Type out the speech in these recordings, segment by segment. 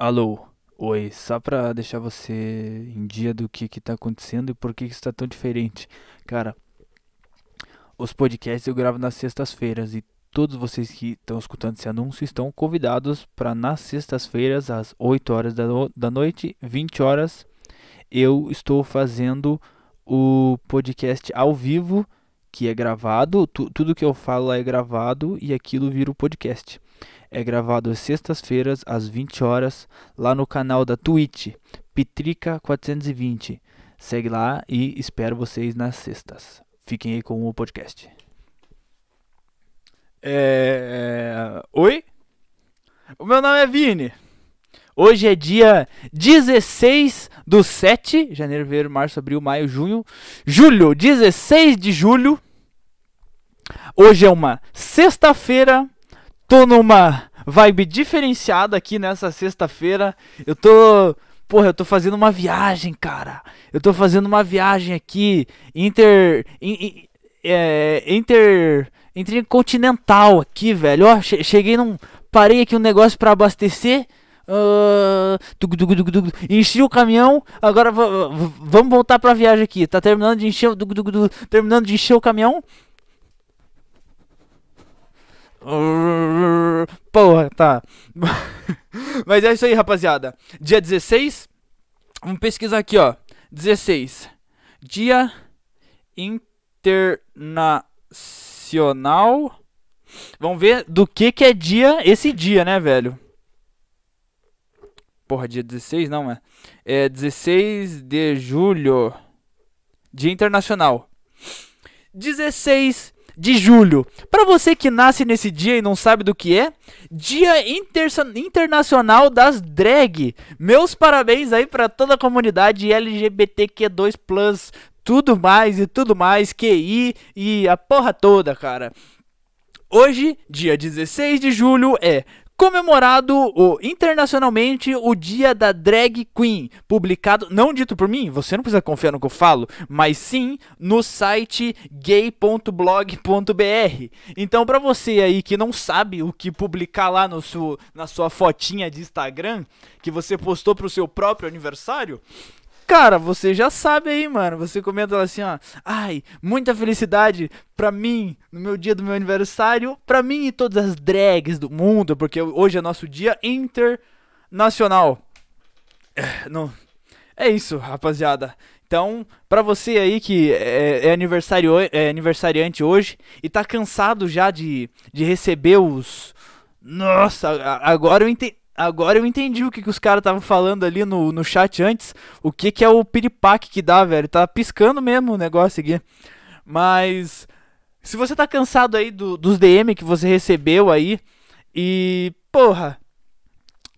Alô, oi, só pra deixar você em dia do que que tá acontecendo e por que que está tão diferente. Cara, os podcasts eu gravo nas sextas-feiras e todos vocês que estão escutando esse anúncio estão convidados para nas sextas-feiras, às 8 horas da, no da noite, 20 horas, eu estou fazendo o podcast ao vivo, que é gravado, tu, tudo que eu falo é gravado e aquilo vira o podcast é gravado às sextas-feiras, às 20 horas, lá no canal da Twitch, Pitrica420. Segue lá e espero vocês nas sextas. Fiquem aí com o podcast. É... Oi? O meu nome é Vini. Hoje é dia 16 do 7, janeiro, fevereiro, março, abril, maio, junho, julho, 16 de julho. Hoje é uma sexta-feira tô numa vibe diferenciada aqui nessa sexta-feira. Eu tô. Porra, eu tô fazendo uma viagem, cara. Eu tô fazendo uma viagem aqui. Inter. In, é, inter. Intercontinental aqui, velho. Ó, cheguei num. Parei aqui um negócio para abastecer. Uh, enchi o caminhão, agora vamos voltar pra viagem aqui. Tá terminando de encher, terminando de encher o caminhão. Porra, tá. Mas é isso aí, rapaziada. Dia 16. Vamos pesquisar aqui, ó. 16. Dia Internacional. Vamos ver do que que é dia esse dia, né, velho? Porra, dia 16 não, é? É 16 de julho. Dia Internacional. 16 de julho. Para você que nasce nesse dia e não sabe do que é, Dia Inter Internacional das Drag. Meus parabéns aí para toda a comunidade LGBTQ2+, tudo mais e tudo mais, QI e a porra toda, cara. Hoje, dia 16 de julho, é comemorado o, internacionalmente o Dia da Drag Queen, publicado, não dito por mim, você não precisa confiar no que eu falo, mas sim no site gay.blog.br. Então, para você aí que não sabe o que publicar lá no seu, na sua fotinha de Instagram, que você postou pro seu próprio aniversário, Cara, você já sabe aí, mano. Você comenta assim, ó. Ai, muita felicidade pra mim no meu dia do meu aniversário. Pra mim e todas as drags do mundo. Porque hoje é nosso dia internacional. É, não. É isso, rapaziada. Então, pra você aí que é, é, aniversário, é aniversariante hoje e tá cansado já de, de receber os. Nossa, agora eu entendi. Agora eu entendi o que, que os caras estavam falando ali no, no chat antes. O que, que é o piripaque que dá, velho. Tá piscando mesmo o negócio aqui. Mas. Se você tá cansado aí do, dos DM que você recebeu aí. E. Porra.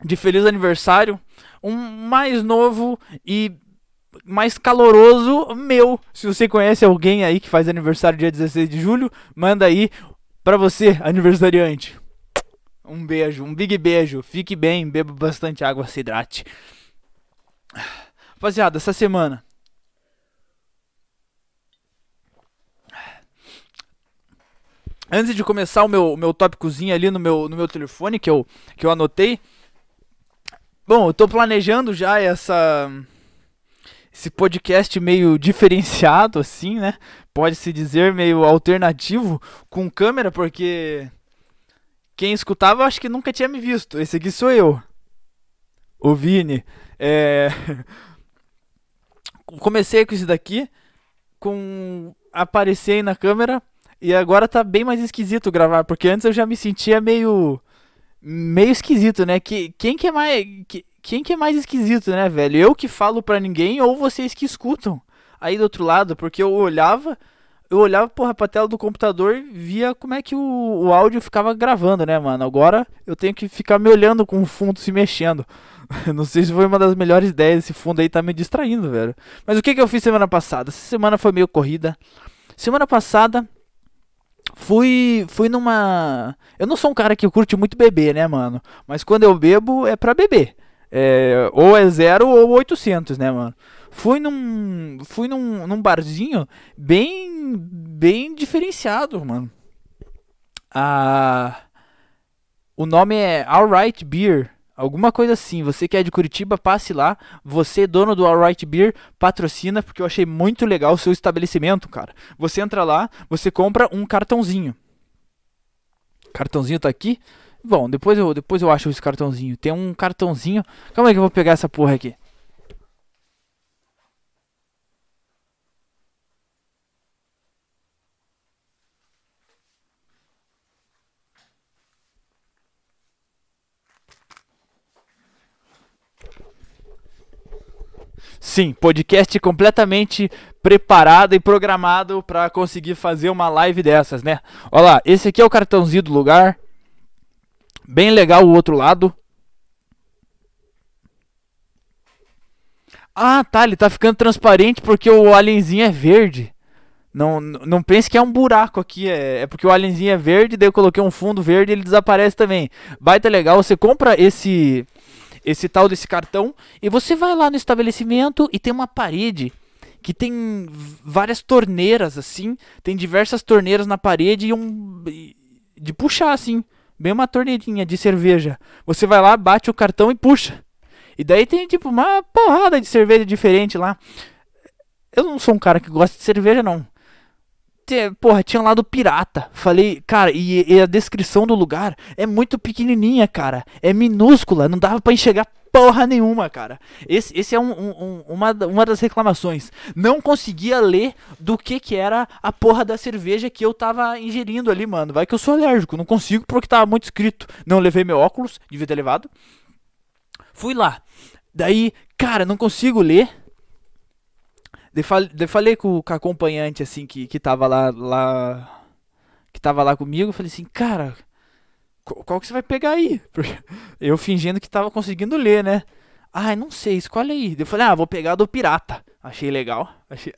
De feliz aniversário. Um mais novo e mais caloroso meu. Se você conhece alguém aí que faz aniversário dia 16 de julho, manda aí pra você, aniversariante. Um beijo, um big beijo. Fique bem, beba bastante água, se hidrate. Rapaziada, essa semana. Antes de começar o meu, meu tópicozinho ali no meu, no meu telefone que eu, que eu anotei. Bom, eu tô planejando já essa esse podcast meio diferenciado assim, né? Pode-se dizer meio alternativo com câmera, porque quem escutava, acho que nunca tinha me visto. Esse aqui sou eu. O Vini. É... Comecei com isso daqui. Com. Aparecer na câmera. E agora tá bem mais esquisito gravar. Porque antes eu já me sentia meio. Meio esquisito, né? Que, quem que é mais. Que, quem que é mais esquisito, né, velho? Eu que falo pra ninguém ou vocês que escutam aí do outro lado? Porque eu olhava eu olhava porra, pra tela do computador e via como é que o, o áudio ficava gravando, né, mano? Agora eu tenho que ficar me olhando com o fundo se mexendo. Não sei se foi uma das melhores ideias. Esse fundo aí tá me distraindo, velho. Mas o que, que eu fiz semana passada? Essa semana foi meio corrida. Semana passada fui fui numa. Eu não sou um cara que curte muito beber, né, mano? Mas quando eu bebo é pra beber. É, ou é zero ou 800, né, mano? Fui num. Fui num, num barzinho bem. bem diferenciado, mano. Ah. O nome é Alright Beer. Alguma coisa assim. Você que é de Curitiba, passe lá. Você, dono do Alright Beer, patrocina, porque eu achei muito legal o seu estabelecimento, cara. Você entra lá, você compra um cartãozinho. Cartãozinho tá aqui. Bom, depois eu, depois eu acho esse cartãozinho. Tem um cartãozinho. Calma aí que eu vou pegar essa porra aqui. Sim, podcast completamente preparado e programado para conseguir fazer uma live dessas, né? Olha lá, esse aqui é o cartãozinho do lugar. Bem legal o outro lado. Ah, tá, ele tá ficando transparente porque o alienzinho é verde. Não, não pense que é um buraco aqui, é, é porque o alienzinho é verde, daí eu coloquei um fundo verde e ele desaparece também. Baita legal, você compra esse esse tal desse cartão e você vai lá no estabelecimento e tem uma parede que tem várias torneiras assim, tem diversas torneiras na parede e um de puxar assim, bem uma torneirinha de cerveja. Você vai lá, bate o cartão e puxa. E daí tem tipo uma porrada de cerveja diferente lá. Eu não sou um cara que gosta de cerveja não porra, tinha lá do pirata. Falei, cara, e, e, a descrição do lugar é muito pequenininha, cara. É minúscula, não dava para enxergar porra nenhuma, cara. Esse, esse é um, um, uma, uma das reclamações. Não conseguia ler do que que era a porra da cerveja que eu tava ingerindo ali, mano. Vai que eu sou alérgico, não consigo porque tava muito escrito. Não levei meu óculos, devia ter levado. Fui lá. Daí, cara, não consigo ler de, fal, de falei com, com a acompanhante, assim, que, que tava lá, lá. Que tava lá comigo, falei assim, cara, qual, qual que você vai pegar aí? Eu fingindo que tava conseguindo ler, né? Ai, não sei, escolhe aí. Eu falei, ah, vou pegar do pirata. Achei legal. Achei,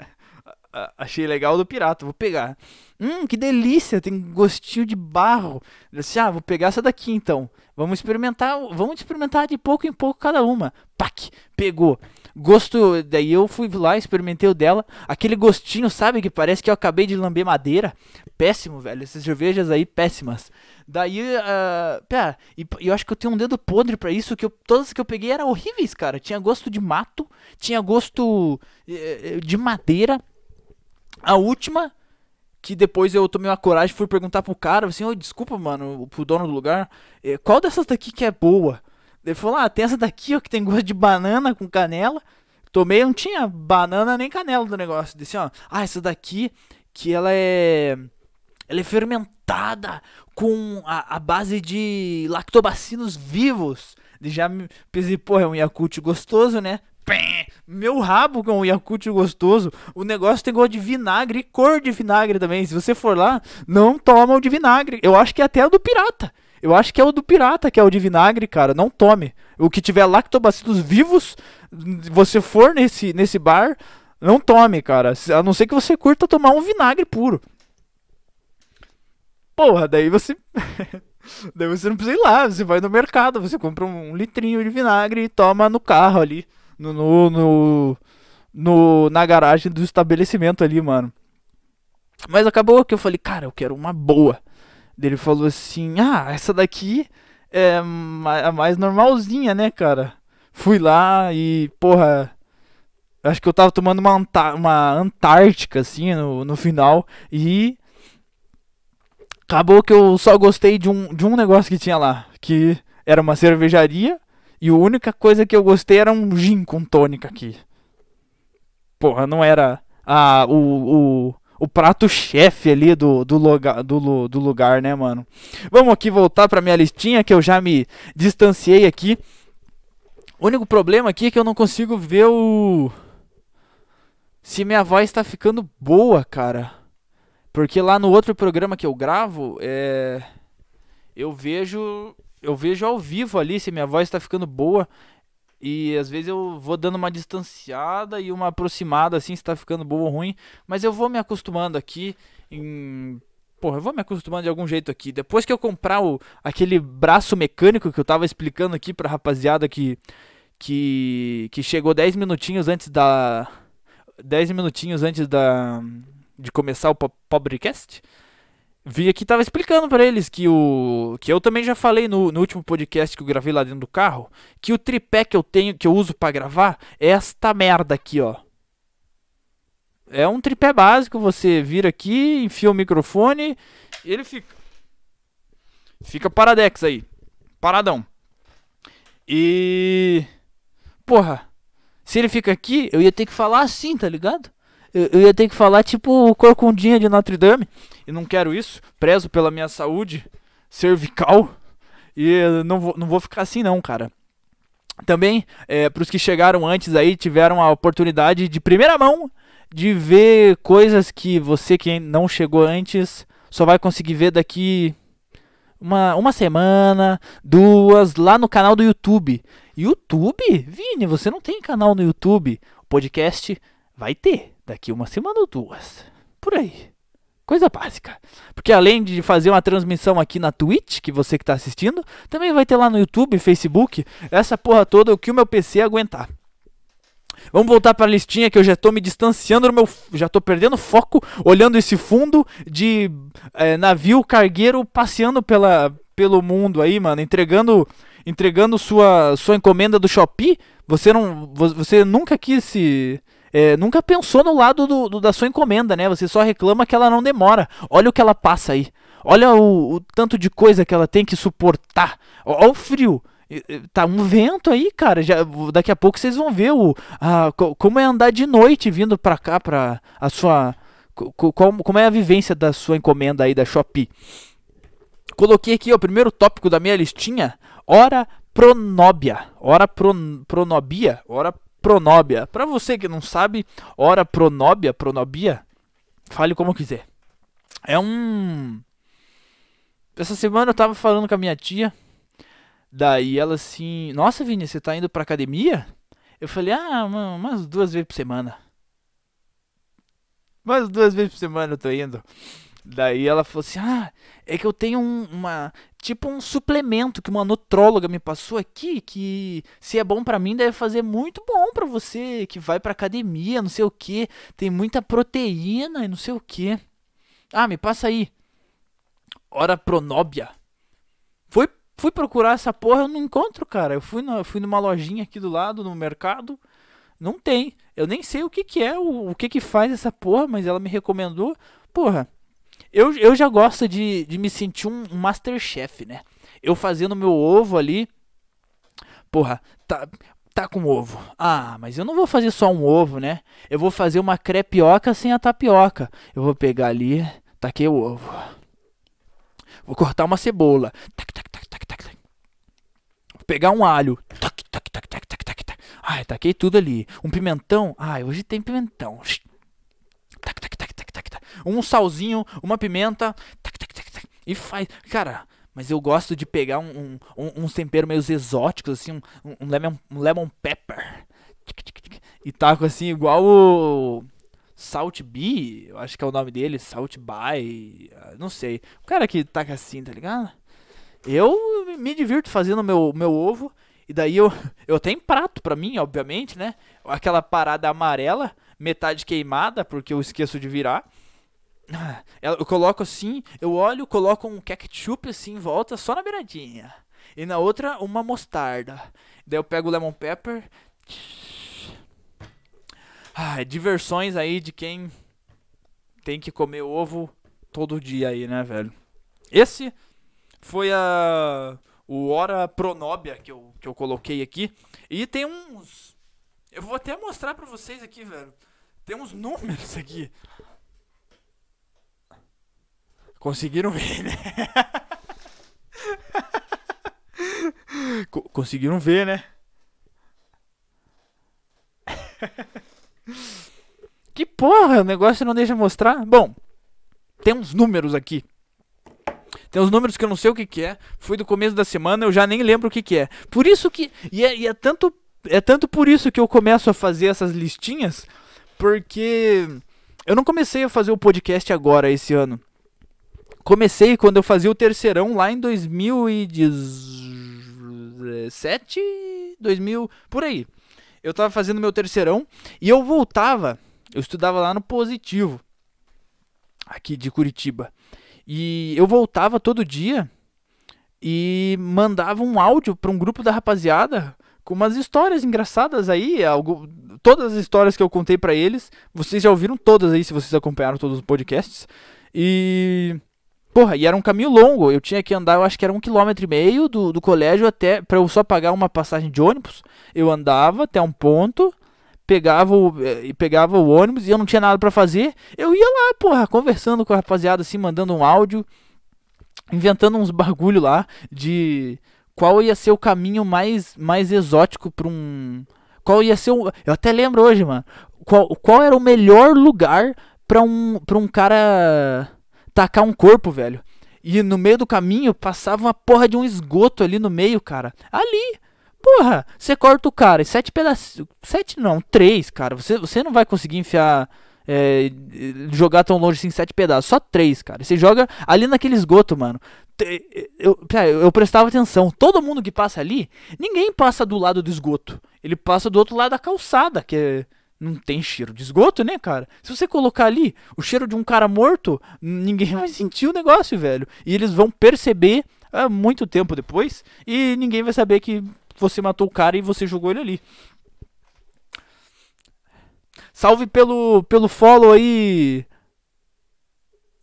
achei legal do pirata, vou pegar. Hum, que delícia, tem gostinho de barro. Disse, ah, vou pegar essa daqui então. Vamos experimentar, vamos experimentar de pouco em pouco cada uma. Pac, pegou. Gosto, daí eu fui lá, experimentei o dela. Aquele gostinho, sabe, que parece que eu acabei de lamber madeira. Péssimo, velho. Essas cervejas aí, péssimas. Daí, uh, pera, e eu acho que eu tenho um dedo podre para isso, que eu, todas que eu peguei eram horríveis, cara. Tinha gosto de mato, tinha gosto uh, de madeira. A última, que depois eu tomei uma coragem, fui perguntar pro cara, assim, oh, desculpa, mano, pro dono do lugar, eh, qual dessas daqui que é boa? Ele falou, ah, tem essa daqui, ó, que tem gosto de banana com canela. Tomei, não tinha banana nem canela do negócio. Disse, ó, ah, essa daqui, que ela é. Ela é fermentada com a, a base de lactobacilos vivos. E já me pensei, pô, é um Yakult gostoso, né? Meu rabo com um Yakult gostoso. O negócio tem gosto de vinagre e cor de vinagre também. Se você for lá, não toma o de vinagre. Eu acho que é até o do pirata. Eu acho que é o do pirata, que é o de vinagre, cara. Não tome. O que tiver lactobacilos vivos, você for nesse, nesse bar, não tome, cara. A não ser que você curta tomar um vinagre puro. Porra, daí você. daí você não precisa ir lá. Você vai no mercado, você compra um litrinho de vinagre e toma no carro ali. No, no, no, no na garagem do estabelecimento ali, mano. Mas acabou que eu falei, cara, eu quero uma boa. Ele falou assim: Ah, essa daqui é a mais normalzinha, né, cara? Fui lá e, porra, acho que eu tava tomando uma, uma Antártica, assim, no, no final. E acabou que eu só gostei de um, de um negócio que tinha lá, que era uma cervejaria. E a única coisa que eu gostei era um gin com tônica aqui. Porra, não era ah, o, o, o prato-chefe ali do, do, lugar, do, do lugar, né, mano? Vamos aqui voltar pra minha listinha, que eu já me distanciei aqui. O único problema aqui é que eu não consigo ver o... Se minha voz está ficando boa, cara. Porque lá no outro programa que eu gravo, é... Eu vejo... Eu vejo ao vivo ali se minha voz está ficando boa. E às vezes eu vou dando uma distanciada e uma aproximada assim, se tá ficando bom ou ruim. Mas eu vou me acostumando aqui em. Porra, eu vou me acostumando de algum jeito aqui. Depois que eu comprar o, aquele braço mecânico que eu tava explicando aqui pra rapaziada que. Que, que chegou 10 minutinhos antes da. 10 minutinhos antes da. De começar o Pobrecast. Vi aqui tava explicando para eles que o que eu também já falei no, no, último podcast que eu gravei lá dentro do carro, que o tripé que eu tenho que eu uso para gravar é esta merda aqui, ó. É um tripé básico, você vira aqui, enfia o microfone, ele fica fica paradex aí. Paradão. E porra, se ele fica aqui, eu ia ter que falar assim, tá ligado? Eu, eu ia ter que falar tipo corcundinha de Notre Dame. E não quero isso. Prezo pela minha saúde cervical. E não vou, não vou ficar assim não, cara. Também, é, para os que chegaram antes aí, tiveram a oportunidade de primeira mão de ver coisas que você que não chegou antes só vai conseguir ver daqui uma, uma semana, duas, lá no canal do YouTube. YouTube? Vini, você não tem canal no YouTube. O podcast vai ter daqui uma semana ou duas. Por aí. Coisa básica. Porque além de fazer uma transmissão aqui na Twitch, que você que está assistindo, também vai ter lá no YouTube, Facebook, essa porra toda, o que o meu PC aguentar. Vamos voltar para a listinha que eu já estou me distanciando do meu. Já estou perdendo foco, olhando esse fundo de é, navio cargueiro passeando pela, pelo mundo aí, mano, entregando entregando sua, sua encomenda do Shopee. Você não. Você nunca quis se é, nunca pensou no lado do, do, da sua encomenda, né? Você só reclama que ela não demora. Olha o que ela passa aí. Olha o, o tanto de coisa que ela tem que suportar. Olha o frio. Tá um vento aí, cara. Já, daqui a pouco vocês vão ver o, a, como é andar de noite vindo pra cá, pra a sua. Como, como é a vivência da sua encomenda aí da Shopee. Coloquei aqui ó, o primeiro tópico da minha listinha. Hora pronóbia. Hora pron, pronobia. Hora pronóbia. Para você que não sabe, hora pronóbia, pronobia, fale como quiser. É um. Essa semana eu tava falando com a minha tia. Daí ela assim: Nossa, Vini, você tá indo pra academia? Eu falei: Ah, umas duas vezes por semana. Umas duas vezes por semana eu tô indo. Daí ela falou assim: Ah, é que eu tenho um, uma. Tipo um suplemento que uma nutróloga me passou aqui. Que se é bom para mim, deve fazer muito bom para você. Que vai pra academia, não sei o que. Tem muita proteína e não sei o que. Ah, me passa aí. Hora pronóbia. Fui, fui procurar essa porra, eu não encontro, cara. Eu fui, no, fui numa lojinha aqui do lado, no mercado. Não tem. Eu nem sei o que, que é, o, o que, que faz essa porra, mas ela me recomendou. Porra, eu, eu já gosto de, de me sentir um, Masterchef, né? Eu fazendo meu ovo ali. Porra, tá, tá com ovo. Ah, mas eu não vou fazer só um ovo, né? Eu vou fazer uma crepioca sem a tapioca. Eu vou pegar ali, taquei o ovo. Vou cortar uma cebola. Tac, tac, tac, tac, tac. Vou pegar um alho. Tac, tac, tac, tac, tac, tac, tac. Ai, taquei tudo ali. Um pimentão. Ai, hoje tem pimentão. Tac, tac, tac, um salzinho, uma pimenta, tac, tac, tac, tac, e faz. Cara, mas eu gosto de pegar um, um, uns temperos meio exóticos, assim, um, um, lemon, um lemon pepper. E taco assim, igual o Salt Bee, eu acho que é o nome dele, Salt By, não sei. O cara que taca assim, tá ligado? Eu me divirto fazendo meu, meu ovo. E daí eu, eu tenho prato pra mim, obviamente, né? Aquela parada amarela, metade queimada, porque eu esqueço de virar. Ah, eu coloco assim, eu olho, coloco um ketchup assim em volta, só na beiradinha. E na outra, uma mostarda. Daí eu pego o lemon pepper. Ah, diversões aí de quem tem que comer ovo todo dia aí, né, velho? Esse foi a o hora pronóbia que eu, que eu coloquei aqui. E tem uns eu vou até mostrar pra vocês aqui, velho. Tem uns números aqui. Conseguiram ver, né? Conseguiram ver, né? que porra, o negócio não deixa mostrar. Bom, tem uns números aqui. Tem uns números que eu não sei o que, que é. Foi do começo da semana, eu já nem lembro o que, que é. Por isso que. E é, e é tanto. É tanto por isso que eu começo a fazer essas listinhas. Porque eu não comecei a fazer o podcast agora esse ano comecei quando eu fazia o terceirão lá em 2017, 2000, por aí. Eu tava fazendo meu terceirão e eu voltava, eu estudava lá no Positivo, aqui de Curitiba. E eu voltava todo dia e mandava um áudio para um grupo da rapaziada com umas histórias engraçadas aí, algo, todas as histórias que eu contei para eles, vocês já ouviram todas aí se vocês acompanharam todos os podcasts. E porra, e era um caminho longo, eu tinha que andar, eu acho que era um quilômetro e meio do, do colégio até para eu só pagar uma passagem de ônibus. Eu andava até um ponto, pegava o, e pegava o ônibus e eu não tinha nada para fazer. Eu ia lá, porra, conversando com a rapaziada assim, mandando um áudio, inventando uns bagulho lá de qual ia ser o caminho mais mais exótico para um qual ia ser o, eu até lembro hoje, mano. Qual, qual era o melhor lugar para um para um cara tacar um corpo, velho? E no meio do caminho passava uma porra de um esgoto ali no meio, cara. Ali, Porra, você corta o cara em sete pedaços. Sete não, três, cara. Você, você não vai conseguir enfiar. É, jogar tão longe assim, sete pedaços. Só três, cara. Você joga ali naquele esgoto, mano. Eu, eu, eu prestava atenção. Todo mundo que passa ali, ninguém passa do lado do esgoto. Ele passa do outro lado da calçada, que é, não tem cheiro de esgoto, né, cara? Se você colocar ali o cheiro de um cara morto, ninguém vai sentir o negócio, velho. E eles vão perceber há muito tempo depois e ninguém vai saber que você matou o cara e você jogou ele ali. Salve pelo, pelo follow aí.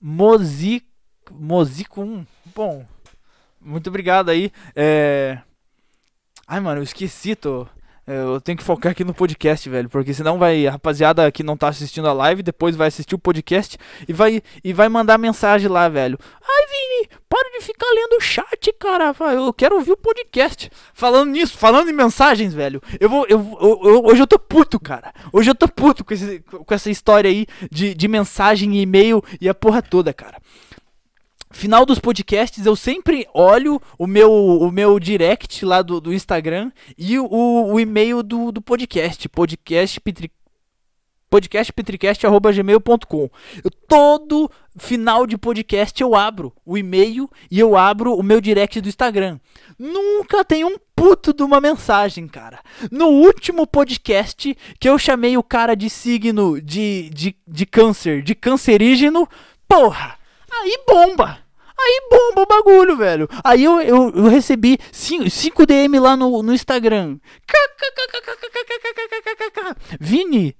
Mozico, Mozico 1. Bom, muito obrigado aí. É... Ai, mano, eu esqueci, tô. Eu tenho que focar aqui no podcast, velho, porque senão vai, a rapaziada que não tá assistindo a live, depois vai assistir o podcast e vai e vai mandar mensagem lá, velho. Ai, Vini, para de ficar lendo o chat, cara. Eu quero ouvir o podcast. Falando nisso, falando em mensagens, velho. Eu vou eu, eu, eu hoje eu tô puto, cara. Hoje eu tô puto com, esse, com essa história aí de, de mensagem e e-mail e a porra toda, cara final dos podcasts eu sempre olho o meu, o meu direct lá do, do Instagram e o, o e-mail do, do podcast, podcast podcastpetricast.gmail.com Todo final de podcast eu abro o e-mail e eu abro o meu direct do Instagram. Nunca tem um puto de uma mensagem, cara. No último podcast que eu chamei o cara de signo de, de, de câncer, de cancerígeno, porra, Aí bomba! Aí bomba o bagulho, velho. Aí eu, eu, eu recebi 5 DM lá no, no Instagram. Vini,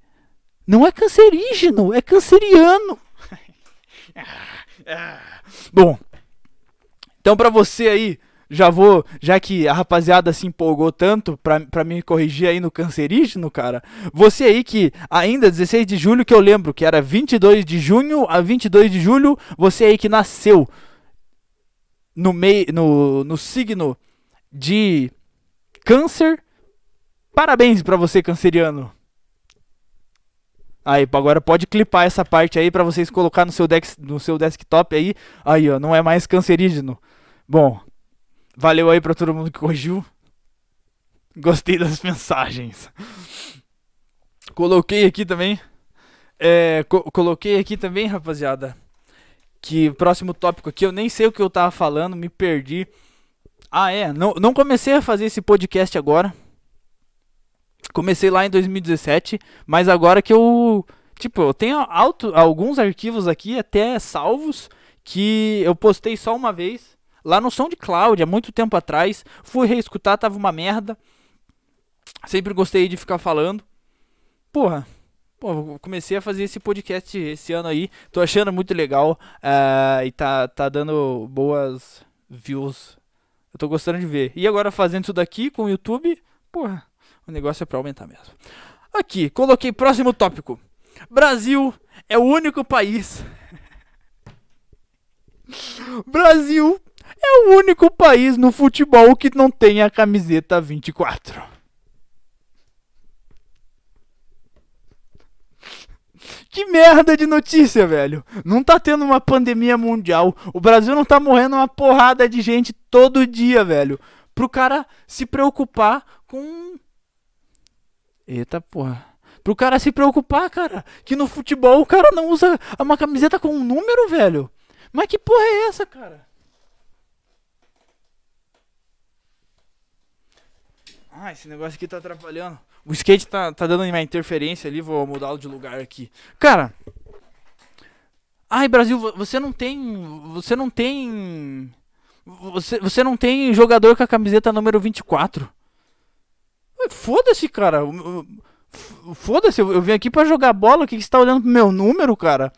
não é cancerígeno, é canceriano. Bom, então pra você aí, já vou, já que a rapaziada se empolgou tanto pra, pra me corrigir aí no cancerígeno, cara. Você aí que ainda 16 de julho, que eu lembro que era 22 de junho a 22 de julho, você aí que nasceu no, meio, no, no signo de câncer, parabéns pra você, canceriano. Aí, agora pode clipar essa parte aí para vocês colocar no seu, dex, no seu desktop aí. Aí, ó, não é mais cancerígeno. Bom, Valeu aí pra todo mundo que corrigiu. Gostei das mensagens. Coloquei aqui também. É, co coloquei aqui também, rapaziada. Que próximo tópico aqui, eu nem sei o que eu tava falando, me perdi. Ah, é. Não, não comecei a fazer esse podcast agora. Comecei lá em 2017. Mas agora que eu. Tipo, eu tenho alto, alguns arquivos aqui até salvos. Que eu postei só uma vez lá no SoundCloud, há muito tempo atrás. Fui reescutar, tava uma merda. Sempre gostei de ficar falando. Porra, comecei a fazer esse podcast esse ano aí. Tô achando muito legal. Uh, e tá, tá dando boas views. Eu tô gostando de ver. E agora fazendo isso daqui com o YouTube, porra, o negócio é pra aumentar mesmo. Aqui, coloquei próximo tópico. Brasil é o único país. Brasil é o único país no futebol que não tem a camiseta 24. Que merda de notícia, velho. Não tá tendo uma pandemia mundial. O Brasil não tá morrendo uma porrada de gente todo dia, velho. Pro cara se preocupar com. Eita porra. Pro cara se preocupar, cara. Que no futebol o cara não usa uma camiseta com um número, velho. Mas que porra é essa, cara? Ah, esse negócio aqui tá atrapalhando. O skate tá, tá dando uma interferência ali, vou mudá-lo de lugar aqui. Cara, Ai, Brasil, você não tem. Você não tem. Você, você não tem jogador com a camiseta número 24. Foda-se, cara. Foda-se, eu, vim aqui para jogar bola. O que, que você tá olhando pro meu número, cara?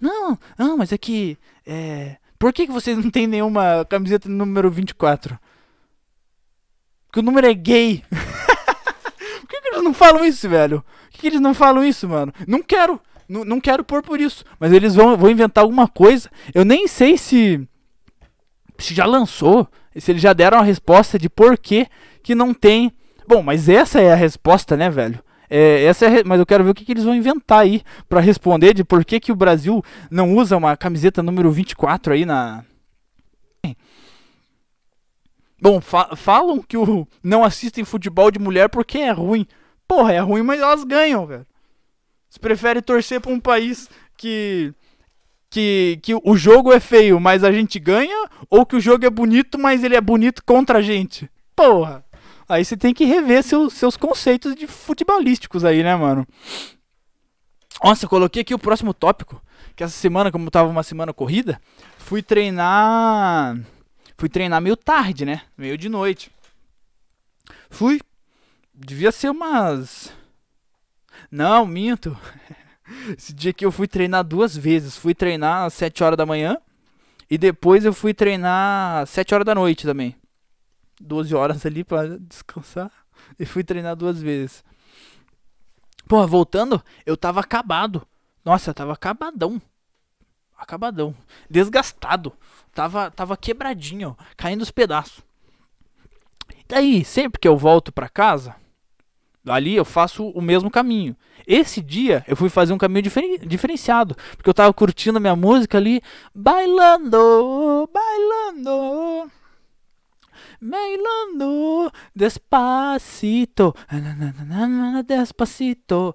Não, não, mas é que. É... Por que, que vocês não tem nenhuma camiseta número 24? Porque o número é gay. Por que, que eles não falam isso, velho? Por que, que eles não falam isso, mano? Não quero. Não, não quero pôr por isso. Mas eles vão, vão inventar alguma coisa. Eu nem sei se. Se já lançou. Se eles já deram a resposta de por que, que não tem. Bom, mas essa é a resposta, né, velho? É, essa é, mas eu quero ver o que, que eles vão inventar aí para responder de por que, que o Brasil não usa uma camiseta número 24 aí na. Bom, fa falam que o não assistem futebol de mulher porque é ruim. Porra, é ruim, mas elas ganham, velho. Você prefere torcer pra um país que, que, que o jogo é feio, mas a gente ganha? Ou que o jogo é bonito, mas ele é bonito contra a gente? Porra! Aí você tem que rever seus, seus conceitos de futebolísticos aí, né, mano? Nossa, coloquei aqui o próximo tópico. Que essa semana, como tava uma semana corrida, fui treinar. Fui treinar meio tarde, né? Meio de noite. Fui. Devia ser umas. Não, minto. Esse dia que eu fui treinar duas vezes. Fui treinar às 7 horas da manhã. E depois eu fui treinar às 7 horas da noite também. 12 horas ali para descansar e fui treinar duas vezes. Pô, voltando, eu tava acabado. Nossa, eu tava acabadão. Acabadão. Desgastado. Tava, tava quebradinho, ó, caindo os pedaços. Daí, sempre que eu volto para casa, ali eu faço o mesmo caminho. Esse dia eu fui fazer um caminho diferen diferenciado, porque eu tava curtindo a minha música ali, bailando, bailando. Bailando despacito, despacito,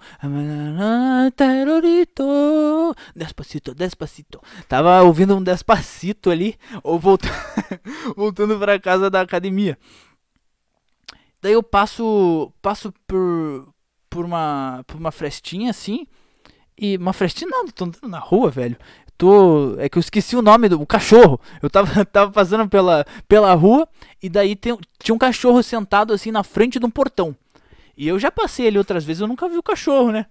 terrorito, despacito, despacito. Tava ouvindo um despacito ali, ou voltando, voltando para casa da academia. Daí eu passo, passo por, por uma, por uma frestinha assim, e uma frestinha não, tô andando na rua, velho tô. É que eu esqueci o nome do o cachorro. Eu tava, tava passando pela, pela rua e daí tem, tinha um cachorro sentado assim na frente de um portão. E eu já passei ali outras vezes, eu nunca vi o cachorro, né?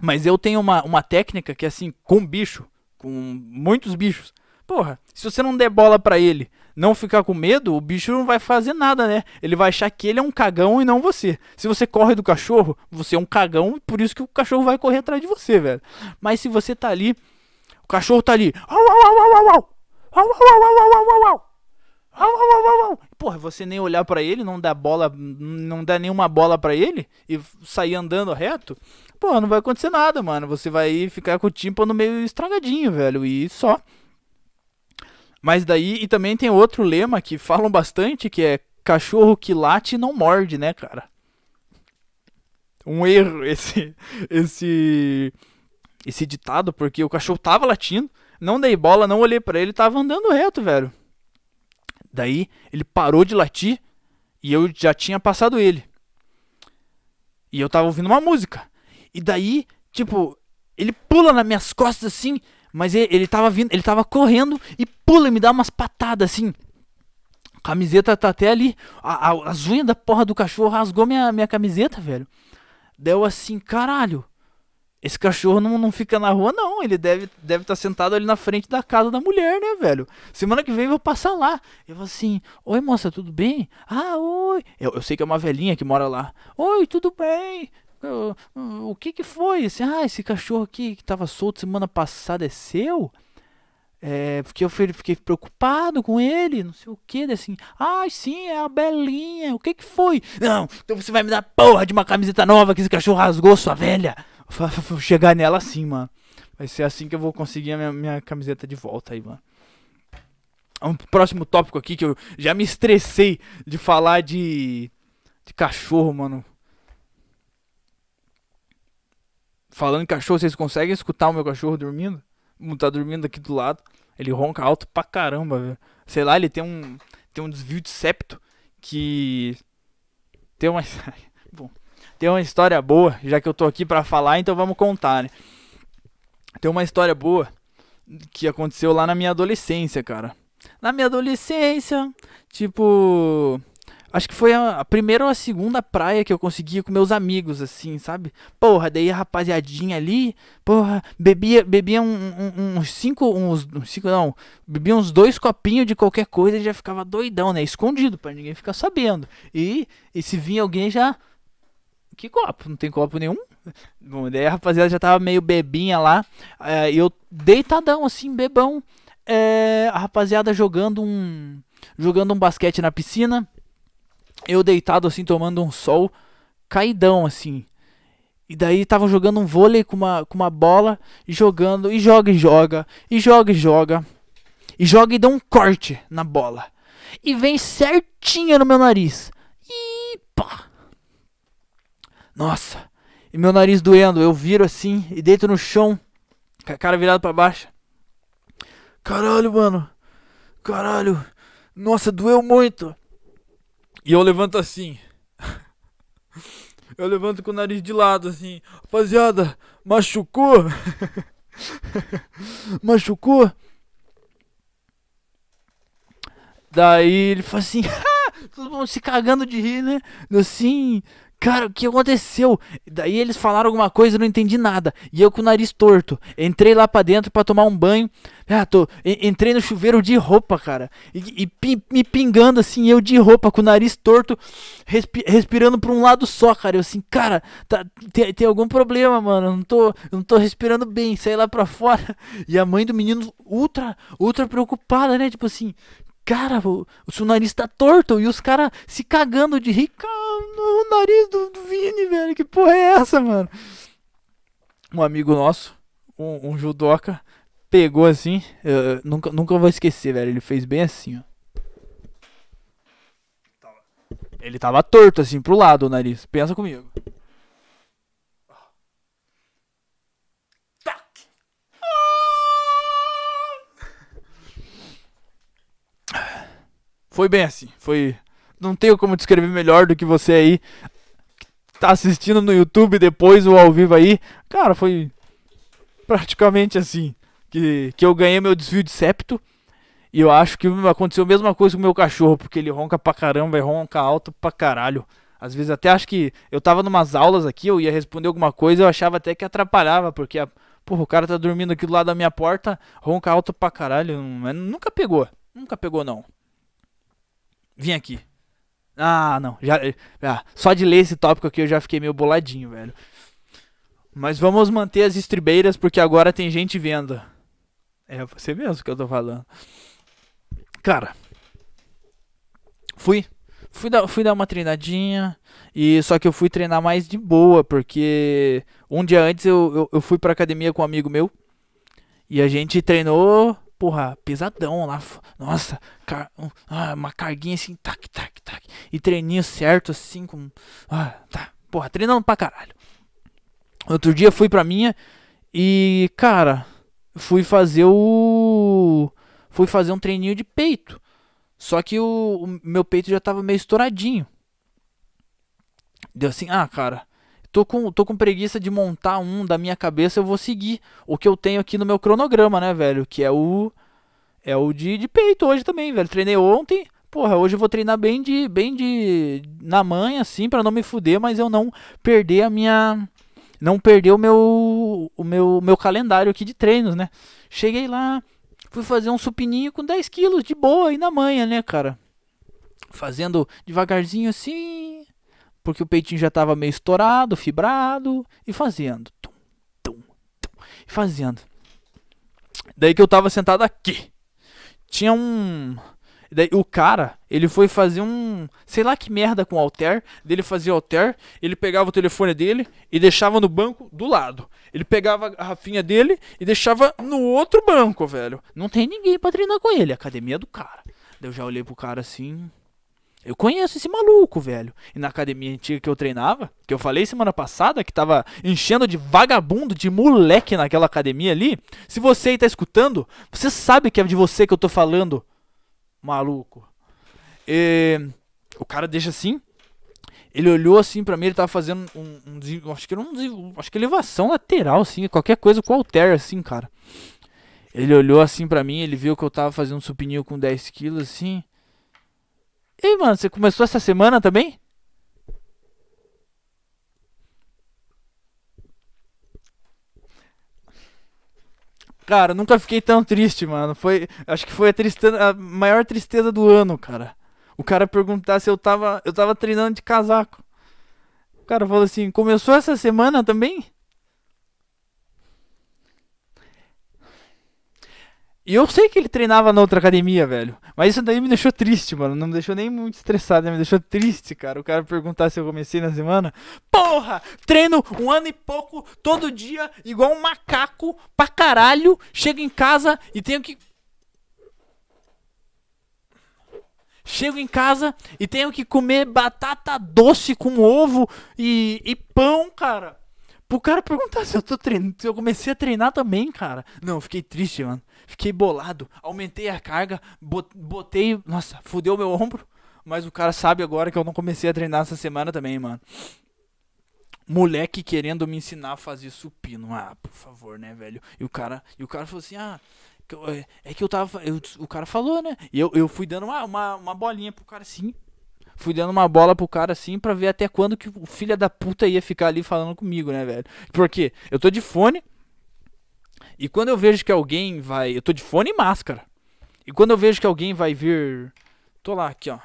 Mas eu tenho uma, uma técnica que é assim, com bicho, com muitos bichos. Porra, se você não der bola para ele, não ficar com medo, o bicho não vai fazer nada, né? Ele vai achar que ele é um cagão e não você. Se você corre do cachorro, você é um cagão, por isso que o cachorro vai correr atrás de você, velho. Mas se você tá ali o cachorro tá ali. Porra, você nem olhar para ele, não dá bola, não dá nenhuma bola para ele e sair andando reto. Porra, não vai acontecer nada, mano. Você vai ficar com o tímpano meio estragadinho, velho, e só. Mas daí, e também tem outro lema que falam bastante, que é cachorro que late não morde, né, cara? Um erro esse esse esse ditado, porque o cachorro tava latindo, não dei bola, não olhei para ele, tava andando reto, velho. Daí ele parou de latir e eu já tinha passado ele. E eu tava ouvindo uma música. E daí, tipo, ele pula nas minhas costas assim, mas ele, ele tava vindo, ele tava correndo e pula e me dá umas patadas assim. A camiseta tá até ali. A, a, as unhas da porra do cachorro rasgou minha, minha camiseta, velho. Deu assim, caralho. Esse cachorro não, não fica na rua, não. Ele deve estar deve tá sentado ali na frente da casa da mulher, né, velho? Semana que vem eu vou passar lá. Eu vou assim: Oi, moça, tudo bem? Ah, oi. Eu, eu sei que é uma velhinha que mora lá. Oi, tudo bem? o que que foi? Assim, ah, esse cachorro aqui que tava solto semana passada é seu? É, porque eu fiquei preocupado com ele, não sei o que, assim, ah, sim, é a Belinha, o que que foi? Não, então você vai me dar porra de uma camiseta nova que esse cachorro rasgou, sua velha. Chegar nela assim, mano. Vai ser assim que eu vou conseguir a minha, minha camiseta de volta aí, mano. Um próximo tópico aqui que eu já me estressei de falar de, de cachorro, mano. Falando em cachorro, vocês conseguem escutar o meu cachorro dormindo? Tá dormindo aqui do lado. Ele ronca alto pra caramba, velho. Sei lá, ele tem um tem um desvio de septo que tem uma bom, tem uma história boa, já que eu tô aqui para falar, então vamos contar, né? Tem uma história boa que aconteceu lá na minha adolescência, cara. Na minha adolescência, tipo, acho que foi a, primeira ou a segunda praia que eu consegui com meus amigos, assim, sabe? Porra, daí a rapaziadinha ali, porra, bebia, bebia um, um, uns cinco, uns, cinco, não, bebia uns dois copinhos de qualquer coisa e já ficava doidão, né? Escondido, pra ninguém ficar sabendo. E, e se vinha alguém já. Que copo? Não tem copo nenhum? Bom, daí a rapaziada já tava meio bebinha lá. É, eu deitadão, assim, bebão. É, a rapaziada jogando um. Jogando um basquete na piscina. Eu deitado assim, tomando um sol. Caidão, assim. E daí tava jogando um vôlei com uma, com uma bola. E jogando. E joga e joga. E joga e joga. E joga e dá um corte na bola. E vem certinha no meu nariz. E pá. Nossa. E meu nariz doendo. Eu viro assim e deito no chão. Com a cara virada para baixo. Caralho, mano. Caralho. Nossa, doeu muito. E eu levanto assim. Eu levanto com o nariz de lado assim. Rapaziada, machucou? machucou? Daí ele fala assim, todo mundo se cagando de rir, né? Assim, Cara, o que aconteceu? Daí eles falaram alguma coisa, eu não entendi nada. E eu com o nariz torto. Entrei lá pra dentro para tomar um banho. Ah, tô, entrei no chuveiro de roupa, cara. E, e me pingando assim, eu de roupa, com o nariz torto, respi respirando pra um lado só, cara. Eu assim, cara, tá, tem, tem algum problema, mano. Eu não tô, não tô respirando bem. Saí lá pra fora. E a mãe do menino, ultra, ultra preocupada, né? Tipo assim, cara, o, o nariz tá torto. E os caras se cagando de rir. o nariz do, do Vini, velho. Que porra é essa, mano? Um amigo nosso, um, um judoca, pegou assim. Eu, nunca, nunca vou esquecer, velho. Ele fez bem assim, ó. Ele tava torto assim pro lado o nariz. Pensa comigo. Foi bem assim. Foi. Não tenho como descrever melhor do que você aí. Tá assistindo no YouTube depois ou ao vivo aí. Cara, foi praticamente assim. Que, que eu ganhei meu desvio de septo. E eu acho que aconteceu a mesma coisa com o meu cachorro, porque ele ronca pra caramba e ronca alto pra caralho. Às vezes até acho que eu tava numas aulas aqui, eu ia responder alguma coisa, eu achava até que atrapalhava, porque a, porra, o cara tá dormindo aqui do lado da minha porta, ronca alto pra caralho. Nunca pegou. Nunca pegou não. Vim aqui. Ah, não. Já, já, só de ler esse tópico aqui eu já fiquei meio boladinho, velho. Mas vamos manter as estribeiras porque agora tem gente vendo. É você mesmo que eu tô falando. Cara, fui. Fui dar, fui dar uma treinadinha. E só que eu fui treinar mais de boa, porque um dia antes eu, eu, eu fui pra academia com um amigo meu. E a gente treinou porra, pesadão lá. Nossa, car ah, uma carguinha assim, tac, tac, tac. E treininho certo, assim, com. Ah, tá. Porra, treinando pra caralho. Outro dia fui pra minha e, cara, fui fazer o. Fui fazer um treininho de peito. Só que o, o meu peito já tava meio estouradinho. Deu assim, ah, cara, tô com, tô com preguiça de montar um da minha cabeça, eu vou seguir o que eu tenho aqui no meu cronograma, né, velho? Que é o. É o de, de peito hoje também, velho. Treinei ontem. Porra, hoje eu vou treinar bem de. bem de. na manhã, assim, para não me fuder, mas eu não perder a minha. Não perder o meu. o meu, meu calendário aqui de treinos, né? Cheguei lá, fui fazer um supininho com 10 quilos de boa aí na manhã, né, cara? Fazendo devagarzinho assim, porque o peitinho já estava meio estourado, fibrado, e fazendo. Tum, tum, tum, e fazendo. Daí que eu tava sentado aqui. Tinha um. Daí o cara, ele foi fazer um. Sei lá que merda com o alter. Dele fazia alter. Ele pegava o telefone dele e deixava no banco do lado. Ele pegava a garrafinha dele e deixava no outro banco, velho. Não tem ninguém pra treinar com ele. Academia do cara. Daí eu já olhei pro cara assim. Eu conheço esse maluco, velho. E na academia antiga que eu treinava, que eu falei semana passada, que tava enchendo de vagabundo, de moleque naquela academia ali. Se você aí tá escutando, você sabe que é de você que eu tô falando, maluco. E... O cara deixa assim. Ele olhou assim pra mim, ele tava fazendo um. um acho que era um. Acho que elevação lateral, assim, qualquer coisa com alter, assim, cara. Ele olhou assim pra mim, ele viu que eu tava fazendo supinho com 10 quilos, assim. Ei, mano, você começou essa semana também? Cara, nunca fiquei tão triste, mano. Foi, acho que foi a, tristeza, a maior tristeza do ano, cara. O cara perguntar se eu tava, eu tava treinando de casaco. O cara falou assim: "Começou essa semana também?" E eu sei que ele treinava na outra academia, velho. Mas isso daí me deixou triste, mano. Não me deixou nem muito estressado, né? me deixou triste, cara. O cara perguntar se eu comecei na semana. Porra! Treino um ano e pouco, todo dia, igual um macaco, pra caralho. Chego em casa e tenho que. Chego em casa e tenho que comer batata doce com ovo e, e pão, cara. Pro cara perguntar se eu tô treinando, se eu comecei a treinar também, cara. Não, fiquei triste, mano. Fiquei bolado. Aumentei a carga, botei. Nossa, fudeu meu ombro. Mas o cara sabe agora que eu não comecei a treinar essa semana também, mano. Moleque querendo me ensinar a fazer supino. Ah, por favor, né, velho? E o cara, e o cara falou assim: ah. É que eu tava. Eu, o cara falou, né? E eu, eu fui dando uma, uma, uma bolinha pro cara assim fui dando uma bola pro cara assim pra ver até quando que o filho da puta ia ficar ali falando comigo, né, velho? Porque eu tô de fone e quando eu vejo que alguém vai. Eu tô de fone e máscara. E quando eu vejo que alguém vai vir. Tô lá, aqui, ó.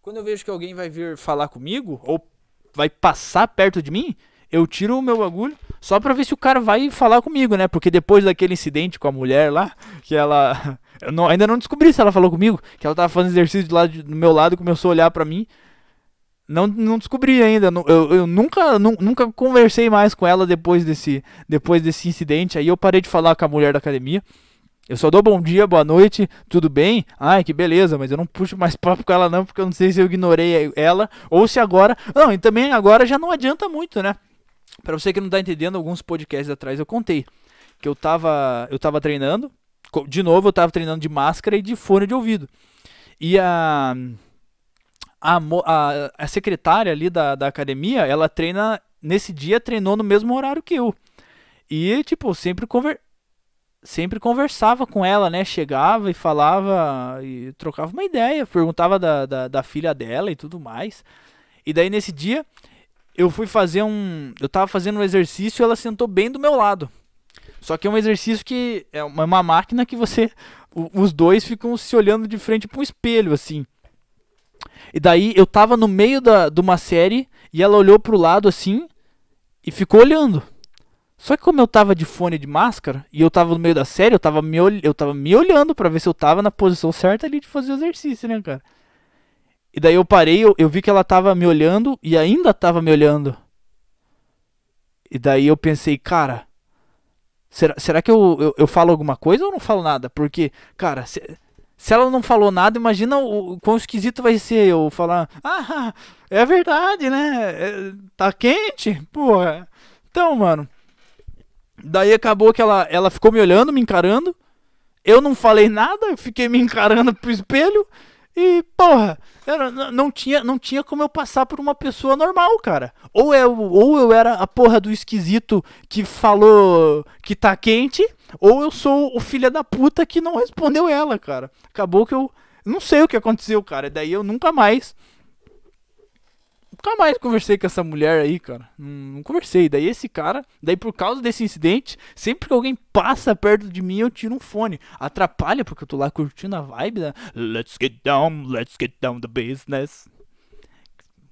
Quando eu vejo que alguém vai vir falar comigo, ou vai passar perto de mim, eu tiro o meu bagulho só pra ver se o cara vai falar comigo, né? Porque depois daquele incidente com a mulher lá, que ela. Eu não, ainda não descobri se ela falou comigo, que ela tava fazendo exercício do, lado, do meu lado e começou a olhar pra mim. Não, não descobri ainda. Eu, eu nunca, nunca conversei mais com ela depois desse, depois desse incidente. Aí eu parei de falar com a mulher da academia. Eu só dou bom dia, boa noite, tudo bem? Ai, que beleza, mas eu não puxo mais papo com ela não, porque eu não sei se eu ignorei ela ou se agora. Não, e também agora já não adianta muito, né? Para você que não tá entendendo, alguns podcasts atrás eu contei que eu tava, eu tava treinando, de novo eu tava treinando de máscara e de fone de ouvido. E a a, a, a secretária ali da, da academia, ela treina nesse dia treinou no mesmo horário que eu. E tipo, sempre conver sempre conversava com ela, né? Chegava e falava e trocava uma ideia, perguntava da, da, da filha dela e tudo mais. E daí nesse dia eu fui fazer um. Eu tava fazendo um exercício e ela sentou bem do meu lado. Só que é um exercício que é uma, máquina que você. Os dois ficam se olhando de frente para um espelho, assim. E daí eu tava no meio da, de uma série e ela olhou pro lado assim e ficou olhando. Só que como eu tava de fone de máscara e eu tava no meio da série, eu tava me, eu tava me olhando para ver se eu tava na posição certa ali de fazer o exercício, né, cara? E daí eu parei, eu, eu vi que ela tava me olhando e ainda tava me olhando. E daí eu pensei, cara, será, será que eu, eu, eu falo alguma coisa ou não falo nada? Porque, cara, se, se ela não falou nada, imagina o, o quão esquisito vai ser eu falar, ah, é verdade, né? É, tá quente? Porra. Então, mano. Daí acabou que ela, ela ficou me olhando, me encarando. Eu não falei nada, fiquei me encarando pro espelho. E, porra, era, não, tinha, não tinha como eu passar por uma pessoa normal, cara. Ou eu, ou eu era a porra do esquisito que falou que tá quente, ou eu sou o filho da puta que não respondeu ela, cara. Acabou que eu. Não sei o que aconteceu, cara. Daí eu nunca mais Nunca mais conversei com essa mulher aí, cara. Não, não, conversei. Daí esse cara, daí por causa desse incidente, sempre que alguém passa perto de mim, eu tiro um fone. Atrapalha, porque eu tô lá curtindo a vibe da Let's get down, let's get down the business.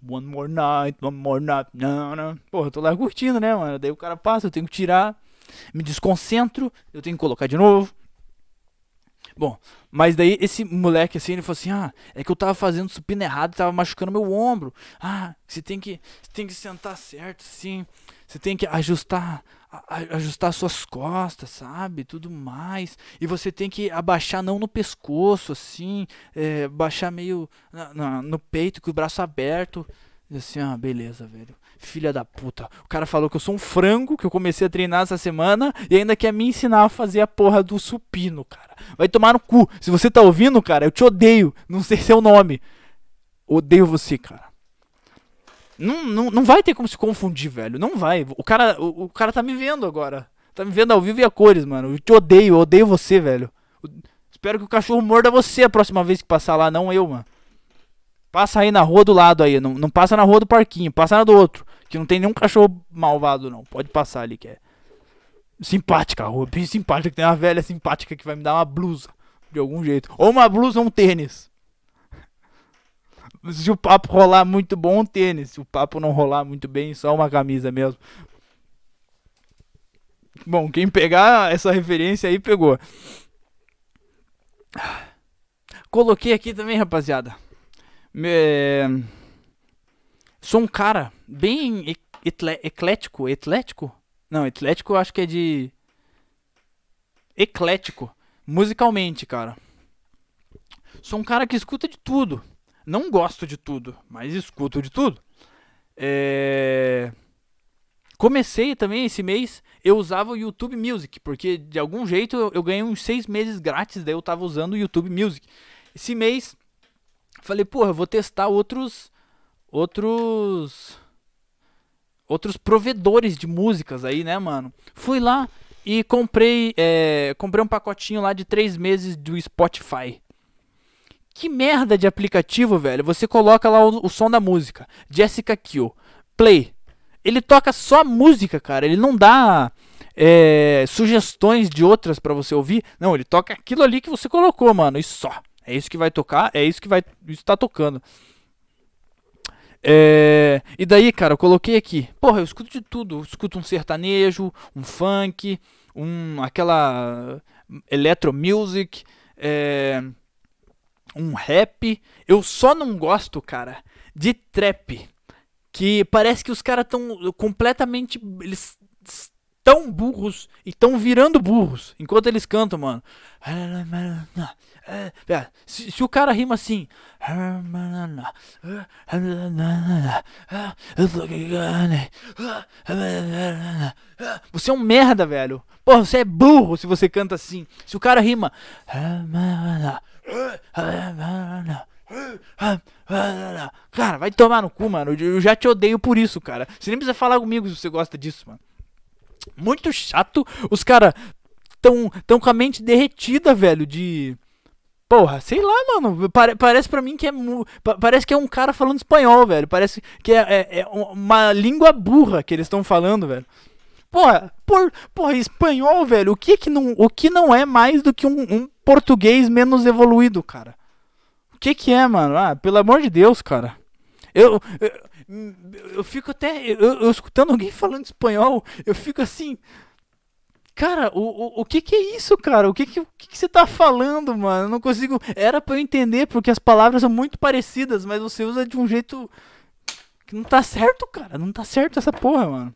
One more night, one more night. Não, não. Porra, eu tô lá curtindo, né, mano? Daí o cara passa, eu tenho que tirar. Me desconcentro, eu tenho que colocar de novo. Bom, mas daí esse moleque assim, ele falou assim: "Ah, é que eu tava fazendo supino errado, tava machucando meu ombro. Ah, você tem que você tem que sentar certo, sim. Você tem que ajustar ajustar suas costas, sabe? Tudo mais. E você tem que abaixar não no pescoço, assim, é, baixar meio na, na, no peito, com o braço aberto. E assim, ah, beleza, velho. Filha da puta. O cara falou que eu sou um frango, que eu comecei a treinar essa semana e ainda quer me ensinar a fazer a porra do supino, cara. Vai tomar no cu. Se você tá ouvindo, cara, eu te odeio. Não sei seu nome. Odeio você, cara. Não, não, não vai ter como se confundir, velho. Não vai. O cara, o, o cara tá me vendo agora. Tá me vendo ao vivo e a cores, mano. Eu te odeio, eu odeio você, velho. Espero que o cachorro morda você a próxima vez que passar lá, não eu, mano. Passa aí na rua do lado aí, não, não passa na rua do parquinho, passa na do outro. Que não tem nenhum cachorro malvado, não. Pode passar ali, que é. Simpática a rua, bem simpática. Tem uma velha simpática que vai me dar uma blusa. De algum jeito. Ou uma blusa ou um tênis. Se o papo rolar muito bom, um tênis. Se o papo não rolar muito bem, só uma camisa mesmo. Bom, quem pegar essa referência aí pegou. Coloquei aqui também, rapaziada. É... Sou um cara bem eclético. Eclético? Não, eclético eu acho que é de. Eclético. Musicalmente, cara. Sou um cara que escuta de tudo. Não gosto de tudo, mas escuto de tudo. É... Comecei também esse mês, eu usava o YouTube Music, porque de algum jeito eu, eu ganhei uns seis meses grátis, daí eu tava usando o YouTube Music. Esse mês Falei, porra, eu vou testar outros. Outros. Outros provedores de músicas aí, né, mano? Fui lá e comprei. É, comprei um pacotinho lá de três meses do Spotify. Que merda de aplicativo, velho. Você coloca lá o, o som da música. Jessica Kill. Play. Ele toca só música, cara. Ele não dá é, sugestões de outras para você ouvir. Não, ele toca aquilo ali que você colocou, mano. E só. É isso que vai tocar, é isso que vai estar tá tocando. É, e daí, cara, eu coloquei aqui. Porra, eu escuto de tudo. Eu escuto um sertanejo, um funk, um aquela electro music, é, um rap. Eu só não gosto, cara, de trap. Que parece que os caras estão completamente. Eles tão burros e estão virando burros enquanto eles cantam, mano. Se, se, o cara rima assim. Você é um merda, velho. Porra, você é burro se você canta assim. Se o cara rima. Cara, vai tomar no cu, mano. Eu já te odeio por isso, cara. Você nem precisa falar comigo se você gosta disso, mano. Muito chato. Os caras tão, tão com a mente derretida, velho, de Porra, sei lá, mano. Pare, parece pra mim que é. Parece que é um cara falando espanhol, velho. Parece que é, é, é uma língua burra que eles estão falando, velho. Porra, por, porra, espanhol, velho. O que que não, o que não é mais do que um, um português menos evoluído, cara? O que que é, mano? Ah, pelo amor de Deus, cara. Eu, eu, eu fico até. Eu, eu escutando alguém falando espanhol, eu fico assim. Cara, o, o, o que que é isso, cara? O que que, o que que você tá falando, mano? Eu não consigo. Era para eu entender, porque as palavras são muito parecidas, mas você usa de um jeito que não tá certo, cara. Não tá certo essa porra, mano.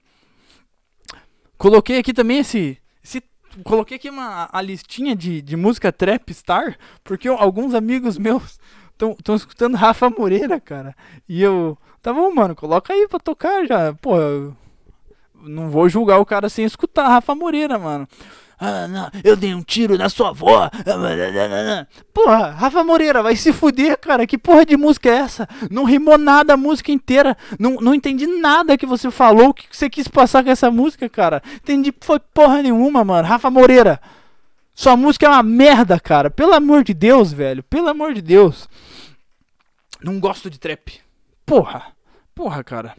Coloquei aqui também esse. esse coloquei aqui uma a listinha de, de música Trap Star, porque eu, alguns amigos meus estão escutando Rafa Moreira, cara. E eu. Tá bom, mano, coloca aí pra tocar já. Pô, não vou julgar o cara sem escutar Rafa Moreira, mano. Ah, não, eu dei um tiro na sua avó. Porra, Rafa Moreira, vai se fuder, cara. Que porra de música é essa? Não rimou nada a música inteira. Não, não entendi nada que você falou. O que você quis passar com essa música, cara? Entendi foi porra nenhuma, mano. Rafa Moreira, sua música é uma merda, cara. Pelo amor de Deus, velho. Pelo amor de Deus. Não gosto de trap. Porra. Porra, cara.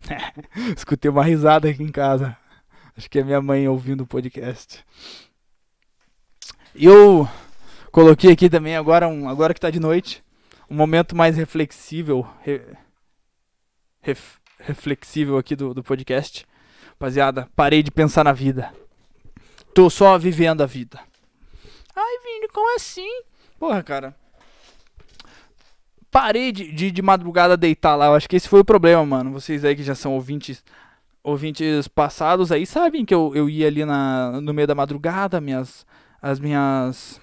Escutei uma risada aqui em casa. Acho que é minha mãe ouvindo o podcast. Eu coloquei aqui também agora um, agora que tá de noite, um momento mais reflexível, re, ref, reflexível aqui do, do podcast. Rapaziada, parei de pensar na vida. Tô só vivendo a vida. Ai, Vini, como assim? Porra, cara parei de, de, de, madrugada deitar lá. Eu acho que esse foi o problema, mano. Vocês aí que já são ouvintes ouvintes passados aí sabem que eu, eu ia ali na, no meio da madrugada, minhas, as minhas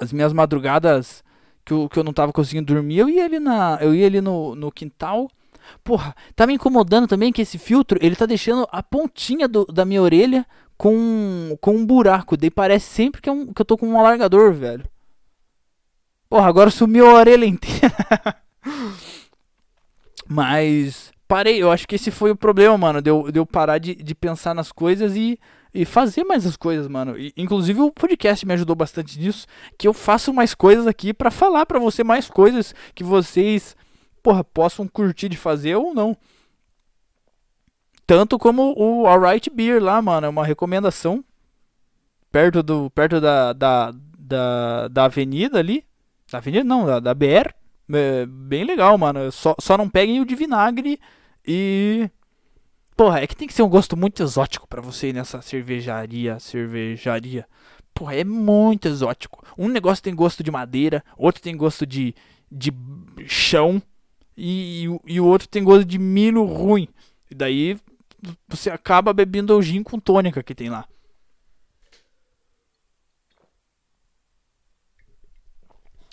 as minhas madrugadas que eu, que eu não tava conseguindo dormir, eu ia ali na eu ia ali no, no quintal. Porra, tá me incomodando também que esse filtro, ele tá deixando a pontinha do, da minha orelha com, com um buraco. Daí parece sempre que, é um, que eu tô com um alargador, velho. Porra, agora sumiu a orelha inteira. Mas, parei. Eu acho que esse foi o problema, mano. De eu, de eu parar de, de pensar nas coisas e, e fazer mais as coisas, mano. E, inclusive o podcast me ajudou bastante nisso. Que eu faço mais coisas aqui para falar para você mais coisas que vocês, porra, possam curtir de fazer ou não. Tanto como o Alright Beer lá, mano. É uma recomendação. Perto do. Perto da. Da, da, da avenida ali. Da avenida não, da, da BR. É bem legal, mano. Só, só não peguem o de vinagre e. Porra, é que tem que ser um gosto muito exótico para você ir nessa cervejaria, cervejaria. Porra, é muito exótico. Um negócio tem gosto de madeira, outro tem gosto de, de chão e, e, e o outro tem gosto de milho ruim. E daí você acaba bebendo o gin com tônica que tem lá.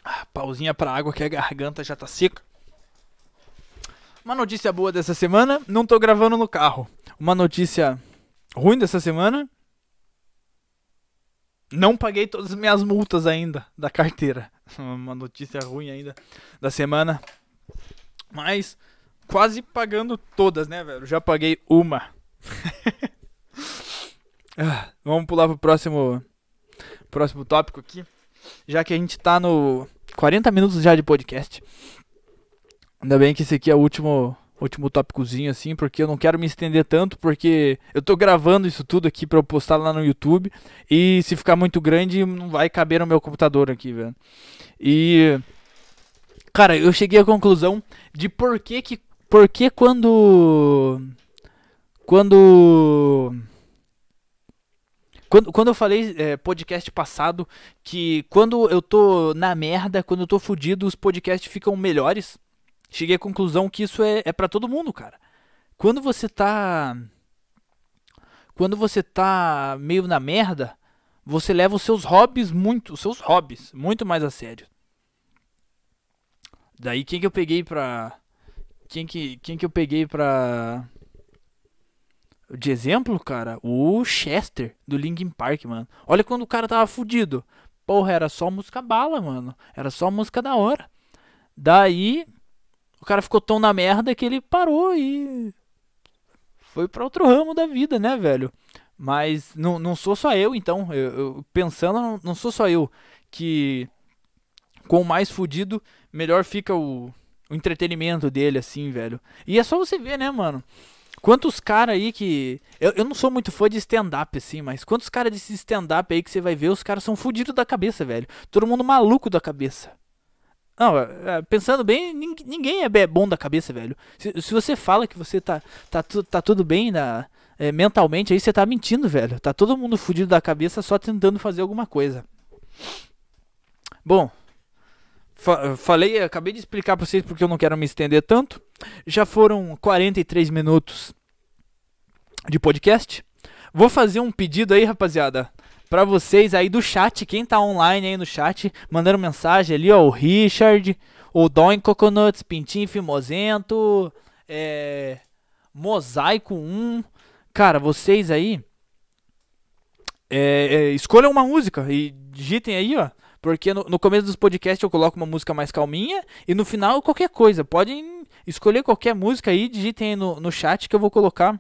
Ah, pausinha pra água que a garganta já tá seca. Uma notícia boa dessa semana, não tô gravando no carro. Uma notícia ruim dessa semana. Não paguei todas as minhas multas ainda da carteira. Uma notícia ruim ainda da semana. Mas quase pagando todas, né, velho? Já paguei uma. ah, vamos pular pro próximo próximo tópico aqui. Já que a gente tá no 40 minutos já de podcast. Ainda bem que esse aqui é o último, último tópicozinho, assim, porque eu não quero me estender tanto, porque eu tô gravando isso tudo aqui pra eu postar lá no YouTube. E se ficar muito grande, não vai caber no meu computador aqui, velho. E. Cara, eu cheguei à conclusão de por que que. Por que quando. Quando. Quando, quando eu falei é, podcast passado que quando eu tô na merda, quando eu tô fudido, os podcasts ficam melhores cheguei à conclusão que isso é, é para todo mundo, cara. Quando você tá. Quando você tá meio na merda, você leva os seus hobbies muito. Os seus hobbies muito mais a sério. Daí quem que eu peguei pra. Quem que, quem que eu peguei pra. De exemplo, cara, o Chester do Linkin Park, mano. Olha quando o cara tava fudido. Porra, era só música bala, mano. Era só música da hora. Daí o cara ficou tão na merda que ele parou e foi para outro ramo da vida, né, velho? Mas não, não sou só eu, então. Eu, eu pensando, não, sou só eu que com mais fudido, melhor fica o, o entretenimento dele, assim, velho. E é só você ver, né, mano? Quantos caras aí que. Eu, eu não sou muito fã de stand-up, assim, mas quantos caras desse stand-up aí que você vai ver, os caras são fudidos da cabeça, velho. Todo mundo maluco da cabeça. Não, é, é, pensando bem, ninguém é bom da cabeça, velho. Se, se você fala que você tá, tá, tá tudo bem na, é, mentalmente, aí você tá mentindo, velho. Tá todo mundo fudido da cabeça só tentando fazer alguma coisa. Bom, fa falei, acabei de explicar pra vocês porque eu não quero me estender tanto. Já foram 43 minutos de podcast. Vou fazer um pedido aí, rapaziada para vocês aí do chat, quem tá online aí no chat, mandando mensagem ali, ó, o Richard, o Don Coconuts, Pintinho Fimosento, é, Mosaico 1. Cara, vocês aí é, é, escolham uma música e digitem aí, ó. Porque no, no, começo dos podcasts eu coloco uma música mais calminha e no final qualquer coisa. Podem escolher qualquer música aí, digitem aí no, no chat que eu vou colocar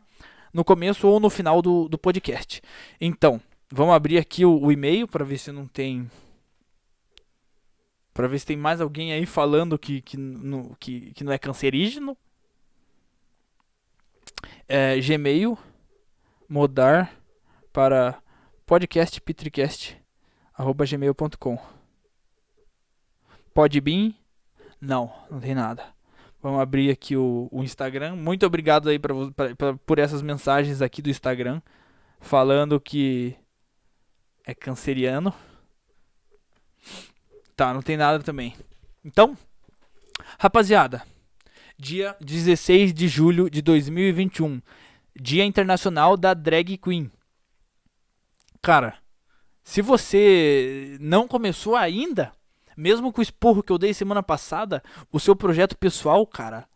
no começo ou no final do, do podcast. Então, Vamos abrir aqui o, o e-mail para ver se não tem. Para ver se tem mais alguém aí falando que, que, no, que, que não é cancerígeno. É, Gmail mudar para podcastpitricast@gmail.com. Podbean? Não, não tem nada. Vamos abrir aqui o, o Instagram. Muito obrigado aí pra, pra, pra, por essas mensagens aqui do Instagram falando que é canceriano. Tá, não tem nada também. Então, rapaziada, dia 16 de julho de 2021, Dia Internacional da Drag Queen. Cara, se você não começou ainda, mesmo com o esporro que eu dei semana passada, o seu projeto pessoal, cara,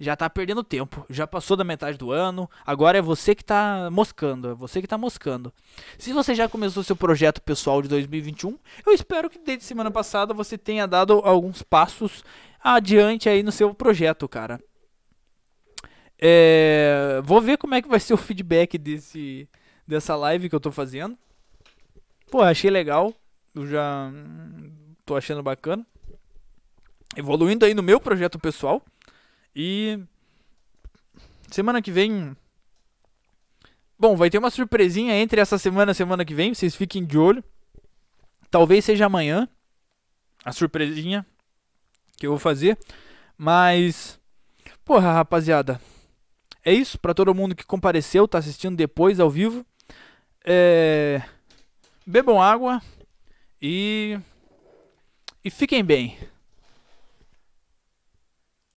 já tá perdendo tempo. Já passou da metade do ano. Agora é você que tá moscando. É você que tá moscando. Se você já começou seu projeto pessoal de 2021, eu espero que desde semana passada você tenha dado alguns passos adiante aí no seu projeto, cara. É, vou ver como é que vai ser o feedback desse, dessa live que eu tô fazendo. Pô, achei legal. Eu já hum, tô achando bacana. Evoluindo aí no meu projeto pessoal. E semana que vem. Bom, vai ter uma surpresinha entre essa semana e semana que vem. Vocês fiquem de olho. Talvez seja amanhã. A surpresinha que eu vou fazer. Mas. Porra, rapaziada. É isso para todo mundo que compareceu, tá assistindo depois ao vivo. É... Bebam água e e fiquem bem.